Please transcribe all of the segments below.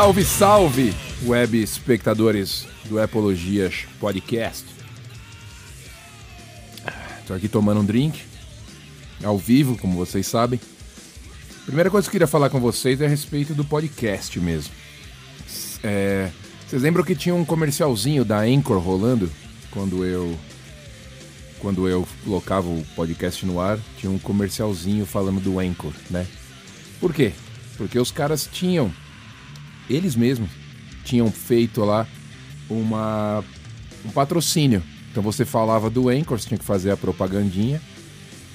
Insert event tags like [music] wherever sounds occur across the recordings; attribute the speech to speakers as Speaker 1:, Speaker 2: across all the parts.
Speaker 1: Salve, salve, web espectadores do Epologias Podcast. Tô aqui tomando um drink, ao vivo, como vocês sabem. Primeira coisa que eu queria falar com vocês é a respeito do podcast mesmo. É, vocês lembram que tinha um comercialzinho da Anchor rolando quando eu quando eu colocava o podcast no ar, tinha um comercialzinho falando do Anchor, né? Por quê? Porque os caras tinham eles mesmos tinham feito lá uma um patrocínio. Então você falava do Anchor, você tinha que fazer a propagandinha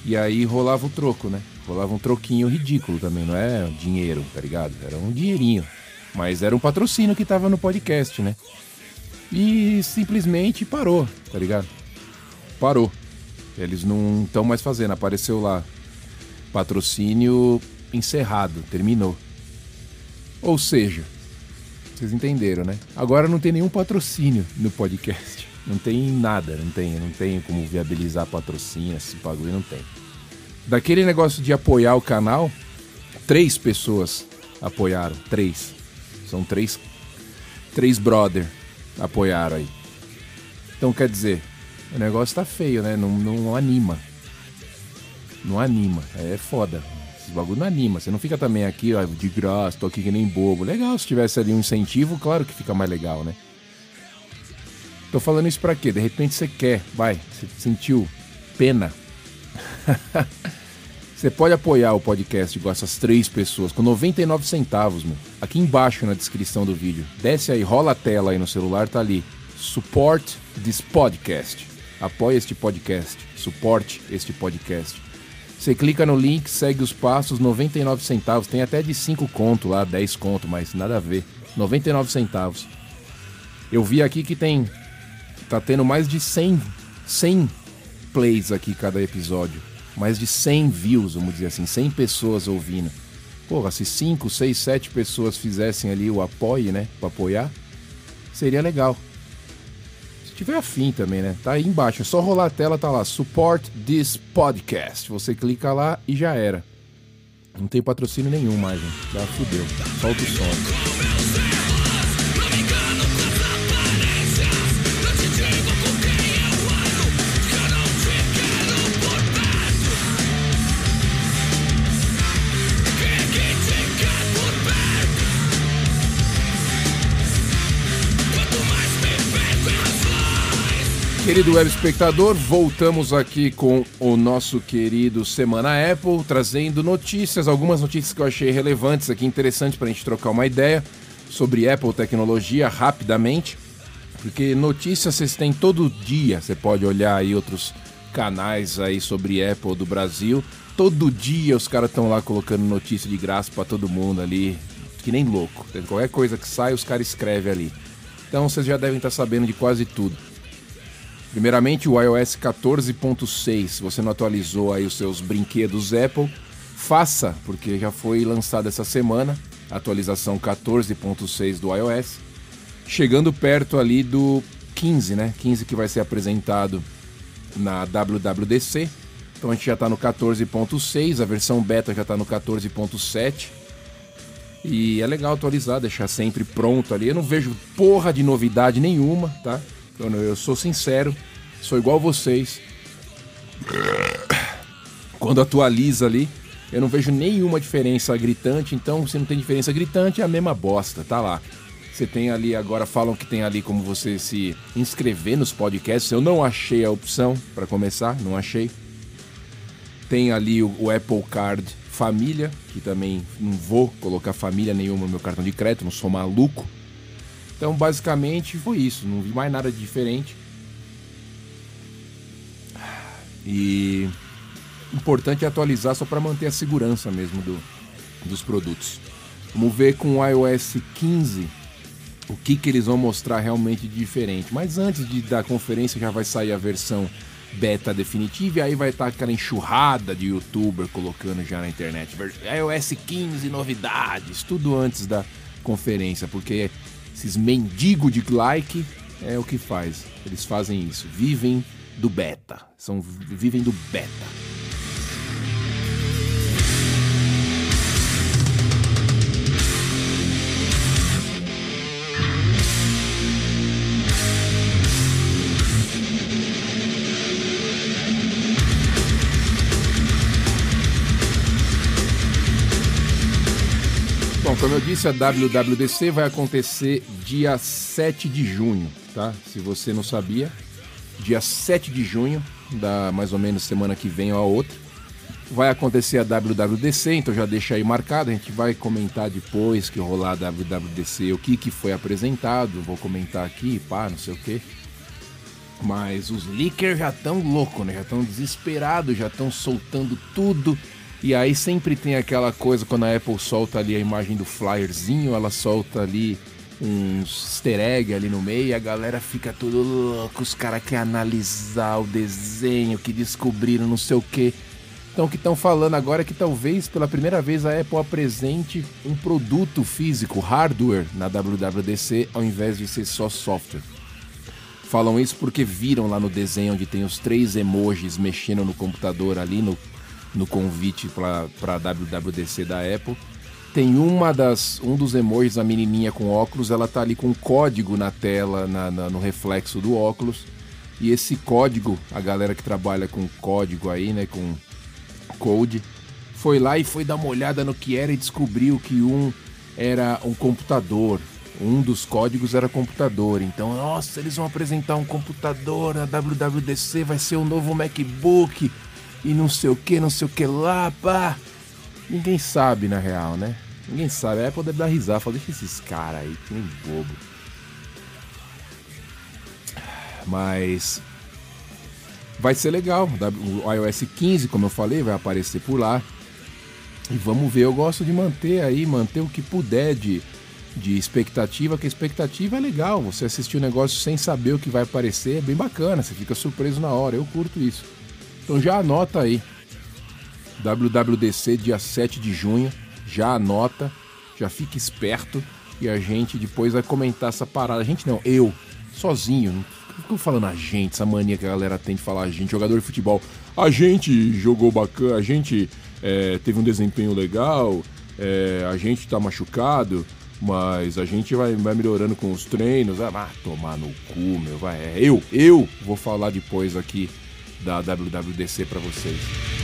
Speaker 1: e aí rolava o troco, né? Rolava um troquinho ridículo também, não é dinheiro, tá ligado? Era um dinheirinho. Mas era um patrocínio que tava no podcast, né? E simplesmente parou, tá ligado? Parou. Eles não estão mais fazendo. Apareceu lá. Patrocínio encerrado, terminou. Ou seja, vocês entenderam, né? Agora não tem nenhum patrocínio no podcast. Não tem nada, não tem, não tem como viabilizar patrocínio, esse bagulho não tem. Daquele negócio de apoiar o canal, três pessoas apoiaram, três. São três, três brother apoiaram aí. Então quer dizer, o negócio tá feio, né? Não, não anima. Não anima. É foda. Esse bagulho não anima. Você não fica também aqui, ó, de graça, tô aqui que nem bobo. Legal, se tivesse ali um incentivo, claro que fica mais legal, né? Tô falando isso pra quê? De repente você quer, vai, você sentiu pena. [laughs] Você pode apoiar o podcast igual essas três pessoas com 99 centavos, meu. Aqui embaixo na descrição do vídeo. Desce aí, rola a tela aí no celular, tá ali. Support this podcast. Apoie este podcast. Suporte este podcast. Você clica no link, segue os passos, 99 centavos. Tem até de 5 conto lá, 10 conto, mas nada a ver. 99 centavos. Eu vi aqui que tem. Tá tendo mais de 100, 100 plays aqui cada episódio mais de 100 views, vamos dizer assim, 100 pessoas ouvindo. Porra, se 5, 6, 7 pessoas fizessem ali o apoio, né, para apoiar, seria legal. Tiver afim também, né? Tá aí embaixo, é só rolar a tela, tá lá, support this podcast. Você clica lá e já era. Não tem patrocínio nenhum mais, gente. Já fudeu. Solta o som. Querido web espectador, voltamos aqui com o nosso querido Semana Apple, trazendo notícias, algumas notícias que eu achei relevantes aqui, interessantes para a gente trocar uma ideia sobre Apple tecnologia rapidamente, porque notícias vocês têm todo dia, você pode olhar aí outros canais aí sobre Apple do Brasil, todo dia os caras estão lá colocando notícia de graça para todo mundo ali, que nem louco, qualquer coisa que sai os caras escrevem ali. Então vocês já devem estar sabendo de quase tudo. Primeiramente, o iOS 14.6. Se você não atualizou aí os seus brinquedos Apple, faça, porque já foi lançado essa semana, a atualização 14.6 do iOS, chegando perto ali do 15, né? 15 que vai ser apresentado na WWDC. Então a gente já está no 14.6, a versão beta já está no 14.7. E é legal atualizar, deixar sempre pronto ali. Eu não vejo porra de novidade nenhuma, tá? Eu sou sincero, sou igual vocês. Quando atualiza ali, eu não vejo nenhuma diferença gritante, então se não tem diferença gritante, é a mesma bosta, tá lá. Você tem ali, agora falam que tem ali como você se inscrever nos podcasts. Eu não achei a opção para começar, não achei. Tem ali o, o, Apple Card Família, que também não vou colocar família nenhuma no meu cartão de crédito, não sou maluco. Então, basicamente, foi isso. Não vi mais nada de diferente. E importante é atualizar só para manter a segurança mesmo do, dos produtos. Vamos ver com o iOS 15 o que, que eles vão mostrar realmente de diferente. Mas antes de, da conferência já vai sair a versão beta definitiva e aí vai estar aquela enxurrada de youtuber colocando já na internet. iOS 15 novidades, tudo antes da conferência, porque esses mendigos de like é o que faz. Eles fazem isso, vivem do beta. São, vivem do beta. Bom, como eu disse, a WWDC vai acontecer dia 7 de junho, tá? Se você não sabia, dia 7 de junho, da mais ou menos semana que vem ou a outra, vai acontecer a WWDC, então já deixa aí marcado, a gente vai comentar depois que rolar a WWDC, o que, que foi apresentado, vou comentar aqui, pá, não sei o que. Mas os leakers já estão loucos, né? Já estão desesperados, já estão soltando tudo. E aí sempre tem aquela coisa quando a Apple solta ali a imagem do flyerzinho, ela solta ali uns easter egg ali no meio a galera fica tudo louco, os caras querem analisar o desenho que descobriram, não sei o que. Então que estão falando agora é que talvez pela primeira vez a Apple apresente um produto físico, hardware, na WWDC ao invés de ser só software. Falam isso porque viram lá no desenho onde tem os três emojis mexendo no computador ali no, no convite para a WWDC da Apple tem uma das um dos emojis, a menininha com óculos, ela tá ali com um código na tela, na, na, no reflexo do óculos. E esse código, a galera que trabalha com código aí, né, com code, foi lá e foi dar uma olhada no que era e descobriu que um era um computador. Um dos códigos era computador. Então, nossa, eles vão apresentar um computador na WWDC, vai ser o um novo MacBook e não sei o que, não sei o que lá, pá. Ninguém sabe na real, né? Ninguém sabe. A Apple deve dar risada. Fala, deixa esses caras aí, que nem bobo. Mas. Vai ser legal. O iOS 15, como eu falei, vai aparecer por lá. E vamos ver. Eu gosto de manter aí, manter o que puder de, de expectativa, que a expectativa é legal. Você assistir o negócio sem saber o que vai aparecer é bem bacana. Você fica surpreso na hora. Eu curto isso. Então já anota aí. WWDC, dia 7 de junho já anota, já fica esperto e a gente depois vai comentar essa parada. A gente não, eu, sozinho, não fico falando a gente, essa mania que a galera tem de falar a gente, jogador de futebol. A gente jogou bacana, a gente é, teve um desempenho legal, é, a gente tá machucado, mas a gente vai, vai melhorando com os treinos. Ah, tomar no cu, meu, vai. É, eu, eu vou falar depois aqui da WWDC para vocês.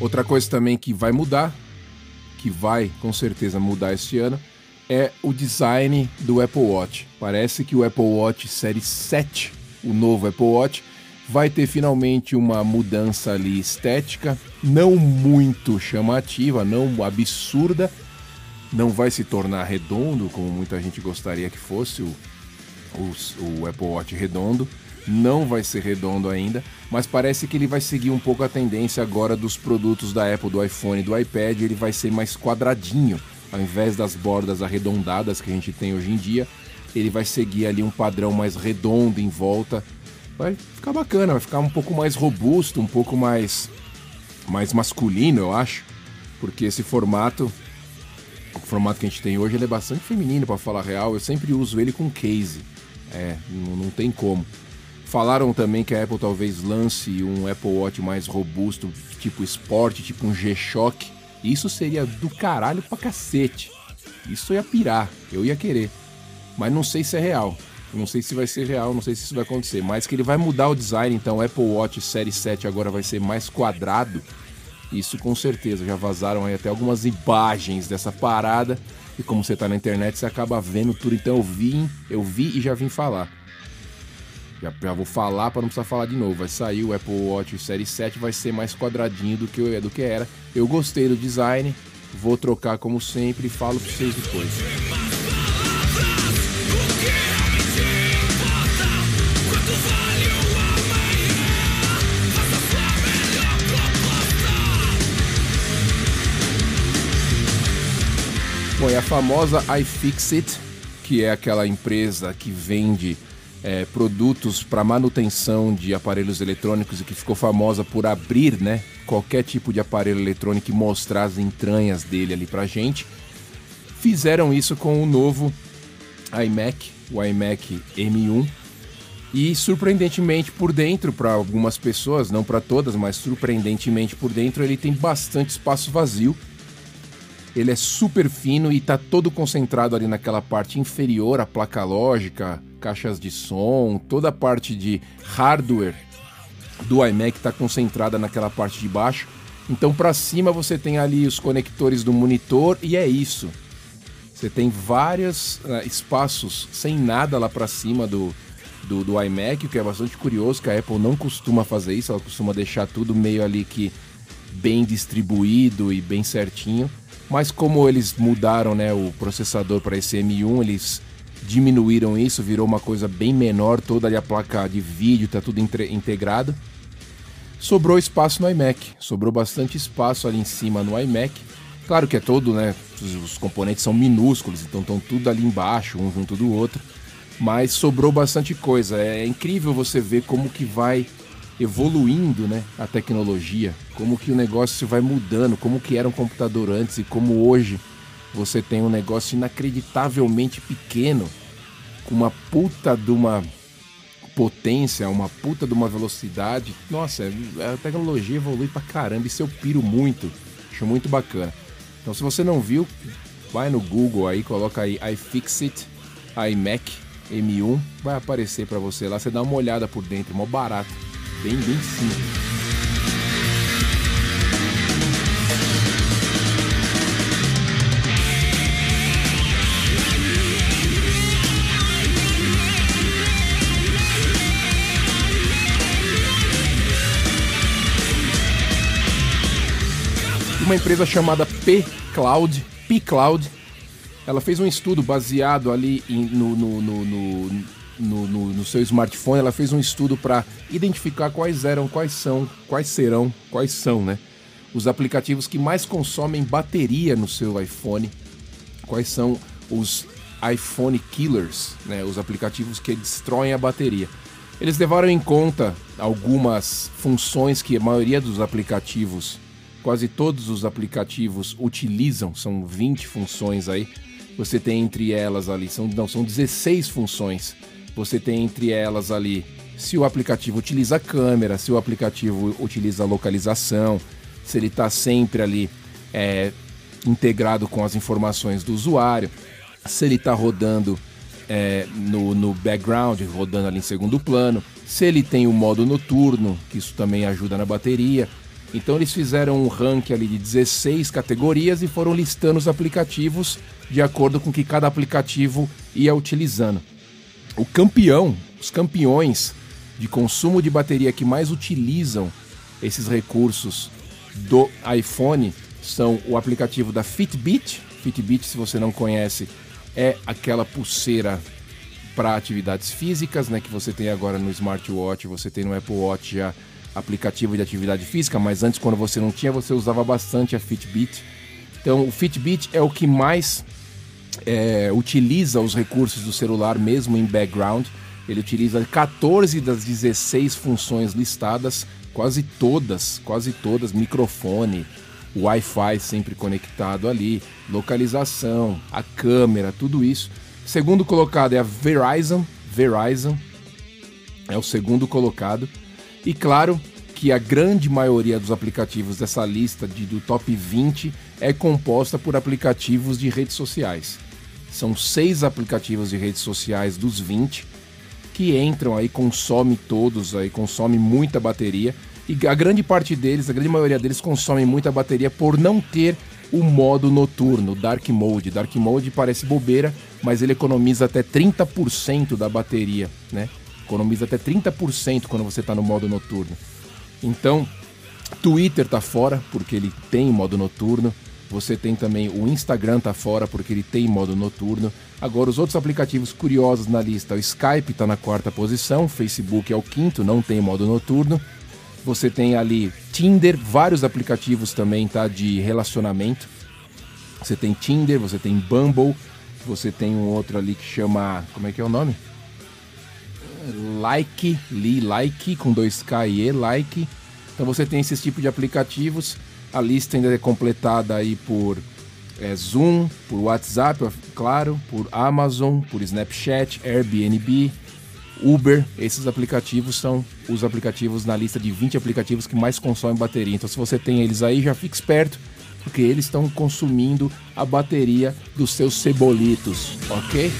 Speaker 1: Outra coisa também que vai mudar, que vai com certeza mudar este ano, é o design do Apple Watch. Parece que o Apple Watch Série 7, o novo Apple Watch, vai ter finalmente uma mudança ali estética, não muito chamativa, não absurda, não vai se tornar redondo, como muita gente gostaria que fosse o, o, o Apple Watch redondo, não vai ser redondo ainda, mas parece que ele vai seguir um pouco a tendência agora dos produtos da Apple, do iPhone e do iPad, ele vai ser mais quadradinho, ao invés das bordas arredondadas que a gente tem hoje em dia, ele vai seguir ali um padrão mais redondo em volta. Vai ficar bacana, vai ficar um pouco mais robusto, um pouco mais mais masculino, eu acho, porque esse formato o formato que a gente tem hoje ele é bastante feminino para falar real. Eu sempre uso ele com case. É, não, não tem como. Falaram também que a Apple talvez lance um Apple Watch mais robusto, tipo esporte, tipo um G-Shock. Isso seria do caralho pra cacete. Isso ia pirar, eu ia querer. Mas não sei se é real. Não sei se vai ser real, não sei se isso vai acontecer. Mas que ele vai mudar o design, então o Apple Watch Série 7 agora vai ser mais quadrado. Isso com certeza. Já vazaram aí até algumas imagens dessa parada. E como você tá na internet, você acaba vendo tudo. Então eu vi, eu vi e já vim falar. Já, já vou falar para não precisar falar de novo. Vai sair o Apple Watch Série 7, vai ser mais quadradinho do que, do que era. Eu gostei do design, vou trocar como sempre e falo para vocês depois. Bom, e a famosa iFixit, que é aquela empresa que vende é, produtos para manutenção de aparelhos eletrônicos e que ficou famosa por abrir né, qualquer tipo de aparelho eletrônico e mostrar as entranhas dele ali para gente, fizeram isso com o novo iMac, o iMac M1. E surpreendentemente por dentro, para algumas pessoas, não para todas, mas surpreendentemente por dentro, ele tem bastante espaço vazio. ele é super fino e está todo concentrado ali naquela parte inferior, a placa lógica, caixas de som, toda a parte de hardware do iMac está concentrada naquela parte de baixo. Então para cima você tem ali os conectores do monitor e é isso. Você tem vários uh, espaços sem nada lá para cima do, do, do iMac, o que é bastante curioso, que a Apple não costuma fazer isso, ela costuma deixar tudo meio ali que bem distribuído e bem certinho. Mas como eles mudaram né, o processador para esse M1, eles diminuíram isso, virou uma coisa bem menor, toda ali a placa de vídeo está tudo integrado. Sobrou espaço no iMac, sobrou bastante espaço ali em cima no iMac. Claro que é todo, né? Os componentes são minúsculos, então estão tudo ali embaixo, um junto do outro. Mas sobrou bastante coisa. É incrível você ver como que vai evoluindo né, a tecnologia, como que o negócio vai mudando, como que era um computador antes e como hoje você tem um negócio inacreditavelmente pequeno, com uma puta de uma potência, uma puta de uma velocidade. Nossa, a tecnologia evolui pra caramba, isso eu piro muito, acho muito bacana. Então se você não viu, vai no Google aí, coloca aí iFixit, iMac M1, vai aparecer para você lá, você dá uma olhada por dentro, mó barato. Bem, bem simples. Uma empresa chamada P-Cloud, P-Cloud, ela fez um estudo baseado ali em, no, no, no, no no, seu smartphone, ela fez um estudo para identificar quais eram, quais são, quais serão, quais são, né? Os aplicativos que mais consomem bateria no seu iPhone, quais são os iPhone killers, né? Os aplicativos que destroem a bateria. Eles levaram em conta algumas funções que a maioria dos aplicativos, quase todos os aplicativos utilizam, são 20 funções aí. Você tem entre elas ali, são, não, são 16 funções você tem entre elas ali se o aplicativo utiliza câmera, se o aplicativo utiliza localização, se ele está sempre ali é, integrado com as informações do usuário, se ele está rodando é, no, no background, rodando ali em segundo plano, se ele tem o modo noturno, que isso também ajuda na bateria. Então eles fizeram um ranking ali de 16 categorias e foram listando os aplicativos de acordo com que cada aplicativo ia utilizando. O campeão, os campeões de consumo de bateria que mais utilizam esses recursos do iPhone são o aplicativo da Fitbit. Fitbit, se você não conhece, é aquela pulseira para atividades físicas, né, que você tem agora no smartwatch, você tem no Apple Watch já aplicativo de atividade física, mas antes quando você não tinha, você usava bastante a Fitbit. Então, o Fitbit é o que mais é, utiliza os recursos do celular mesmo em background. Ele utiliza 14 das 16 funções listadas, quase todas, quase todas, microfone, Wi-Fi sempre conectado ali, localização, a câmera, tudo isso. Segundo colocado é a Verizon, Verizon é o segundo colocado. E claro que a grande maioria dos aplicativos dessa lista de, do top 20 é composta por aplicativos de redes sociais. São seis aplicativos de redes sociais dos 20 que entram aí, consome todos aí, consome muita bateria. E a grande parte deles, a grande maioria deles consomem muita bateria por não ter o modo noturno, Dark Mode. Dark Mode parece bobeira, mas ele economiza até 30% da bateria, né? Economiza até 30% quando você está no modo noturno. Então, Twitter tá fora porque ele tem modo noturno. Você tem também o Instagram tá fora porque ele tem modo noturno. Agora os outros aplicativos curiosos na lista, o Skype está na quarta posição, Facebook é o quinto, não tem modo noturno. Você tem ali Tinder, vários aplicativos também tá de relacionamento. Você tem Tinder, você tem Bumble, você tem um outro ali que chama, como é que é o nome? Like, Li Like com dois K e E, Like. Então você tem esse tipo de aplicativos. A lista ainda é completada aí por é, Zoom, por WhatsApp, claro, por Amazon, por Snapchat, Airbnb, Uber. Esses aplicativos são os aplicativos na lista de 20 aplicativos que mais consomem bateria. Então, se você tem eles aí, já fique esperto porque eles estão consumindo a bateria dos seus cebolitos, ok?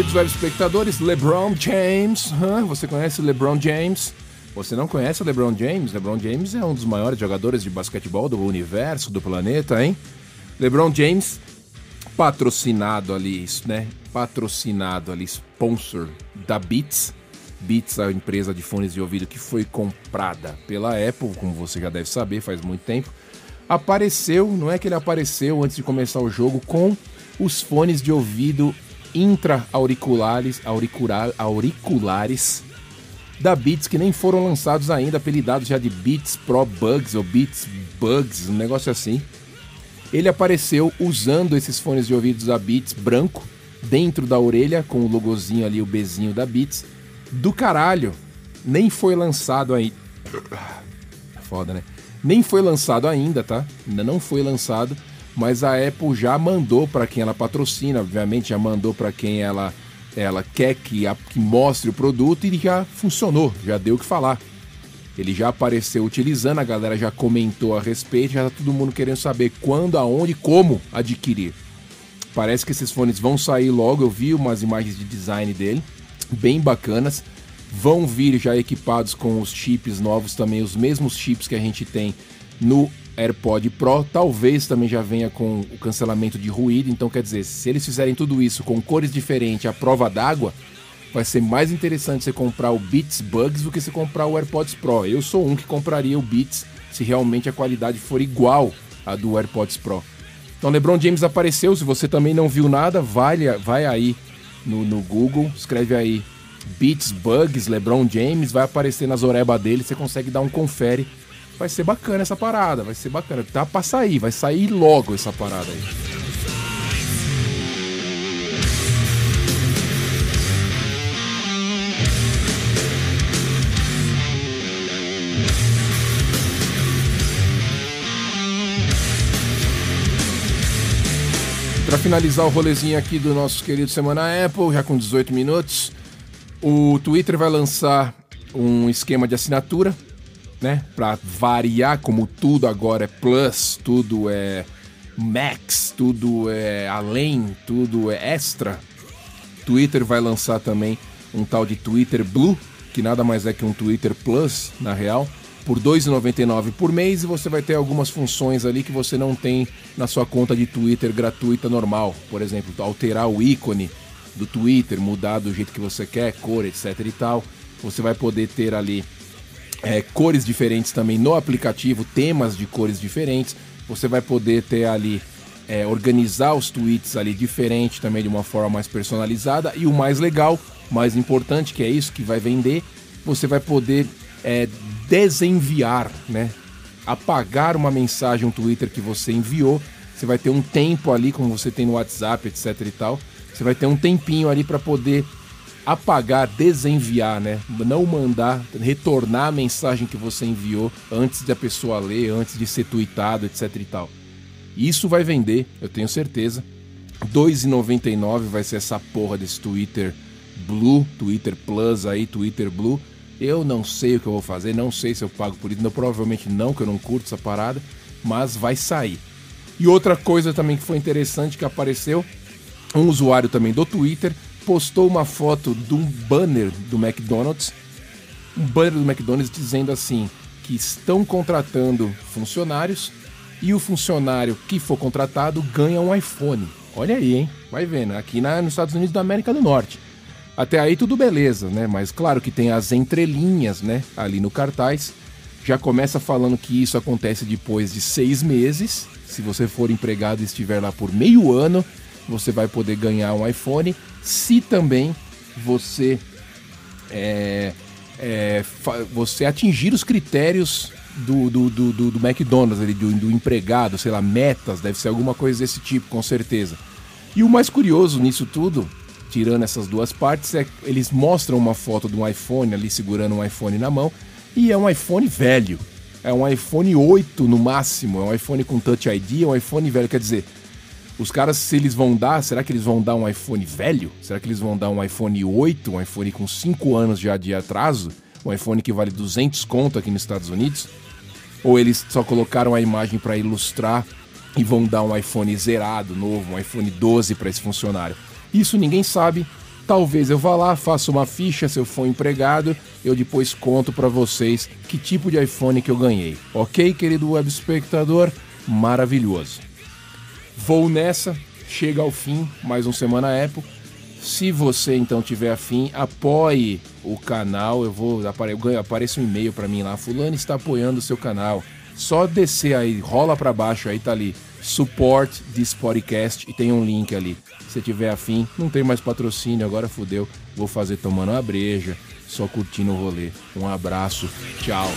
Speaker 1: Queridos velhos espectadores, LeBron James. Você conhece LeBron James? Você não conhece LeBron James? LeBron James é um dos maiores jogadores de basquetebol do universo, do planeta, hein? LeBron James, patrocinado ali, né? Patrocinado ali, sponsor da Beats. Beats a empresa de fones de ouvido que foi comprada pela Apple, como você já deve saber, faz muito tempo. Apareceu, não é que ele apareceu antes de começar o jogo, com os fones de ouvido intra-auriculares auricular, auriculares da Beats que nem foram lançados ainda, apelidados já de Beats Pro Bugs ou Beats Bugs, um negócio assim. Ele apareceu usando esses fones de ouvidos da Beats branco dentro da orelha com o logozinho ali, o Bzinho da Beats. Do caralho, nem foi lançado aí. [coughs] Foda, né? Nem foi lançado ainda, tá? Ainda não foi lançado mas a Apple já mandou para quem ela patrocina, obviamente já mandou para quem ela ela quer que, a, que mostre o produto e já funcionou, já deu o que falar. Ele já apareceu utilizando, a galera já comentou a respeito, já tá todo mundo querendo saber quando, aonde, como adquirir. Parece que esses fones vão sair logo, eu vi umas imagens de design dele, bem bacanas. Vão vir já equipados com os chips novos também, os mesmos chips que a gente tem no AirPod Pro, talvez também já venha com o cancelamento de ruído. Então, quer dizer, se eles fizerem tudo isso com cores diferentes à prova d'água, vai ser mais interessante você comprar o Beats Bugs do que você comprar o AirPods Pro. Eu sou um que compraria o Beats se realmente a qualidade for igual à do AirPods Pro. Então, LeBron James apareceu. Se você também não viu nada, vai, vai aí no, no Google, escreve aí Beats Bugs, LeBron James, vai aparecer nas orebas dele, você consegue dar um confere vai ser bacana essa parada, vai ser bacana. Tá pra sair, vai sair logo essa parada aí. Para finalizar o rolezinho aqui do nosso querido Semana Apple, já com 18 minutos, o Twitter vai lançar um esquema de assinatura né? Para variar, como tudo agora é plus, tudo é max, tudo é além, tudo é extra. Twitter vai lançar também um tal de Twitter Blue, que nada mais é que um Twitter Plus, na real, por R$ 2,99 por mês e você vai ter algumas funções ali que você não tem na sua conta de Twitter gratuita normal. Por exemplo, alterar o ícone do Twitter, mudar do jeito que você quer, cor, etc e tal. Você vai poder ter ali é, cores diferentes também no aplicativo, temas de cores diferentes. Você vai poder ter ali é, organizar os tweets ali diferente também de uma forma mais personalizada e o mais legal, mais importante que é isso que vai vender, você vai poder é, desenviar, né? Apagar uma mensagem, um Twitter que você enviou. Você vai ter um tempo ali, como você tem no WhatsApp, etc e tal. Você vai ter um tempinho ali para poder apagar, desenviar, né? Não mandar, retornar a mensagem que você enviou antes da pessoa ler, antes de ser tweetado, etc e tal. Isso vai vender, eu tenho certeza. R$ 2,99 vai ser essa porra desse Twitter Blue, Twitter Plus aí, Twitter Blue. Eu não sei o que eu vou fazer, não sei se eu pago por isso, não, provavelmente não, que eu não curto essa parada, mas vai sair. E outra coisa também que foi interessante que apareceu, um usuário também do Twitter postou uma foto de um banner do McDonald's, um banner do McDonald's dizendo assim que estão contratando funcionários e o funcionário que for contratado ganha um iPhone. Olha aí, hein? Vai vendo, aqui na, nos Estados Unidos da América do Norte. Até aí tudo beleza, né? Mas claro que tem as entrelinhas, né? Ali no cartaz. Já começa falando que isso acontece depois de seis meses. Se você for empregado e estiver lá por meio ano, você vai poder ganhar um iPhone se também você é, é, você atingir os critérios do, do, do, do, do McDonald's, ali, do, do empregado, sei lá, metas, deve ser alguma coisa desse tipo, com certeza. E o mais curioso nisso tudo, tirando essas duas partes, é eles mostram uma foto de um iPhone ali segurando um iPhone na mão e é um iPhone velho. É um iPhone 8 no máximo, é um iPhone com Touch ID, é um iPhone velho. Quer dizer, os caras, se eles vão dar, será que eles vão dar um iPhone velho? Será que eles vão dar um iPhone 8, um iPhone com 5 anos já de atraso? Um iPhone que vale 200 conto aqui nos Estados Unidos? Ou eles só colocaram a imagem para ilustrar e vão dar um iPhone zerado, novo, um iPhone 12 para esse funcionário? Isso ninguém sabe. Talvez eu vá lá, faça uma ficha se eu for empregado, eu depois conto para vocês que tipo de iPhone que eu ganhei. Ok, querido web espectador? Maravilhoso. Vou nessa, chega ao fim, mais um Semana Apple. Se você então tiver afim, apoie o canal. Eu vou apare, aparece um e-mail para mim lá, fulano está apoiando o seu canal. Só descer aí, rola para baixo aí tá ali, support this podcast e tem um link ali. Se tiver afim, não tem mais patrocínio, agora fudeu. Vou fazer tomando uma breja, só curtindo o rolê. Um abraço, tchau.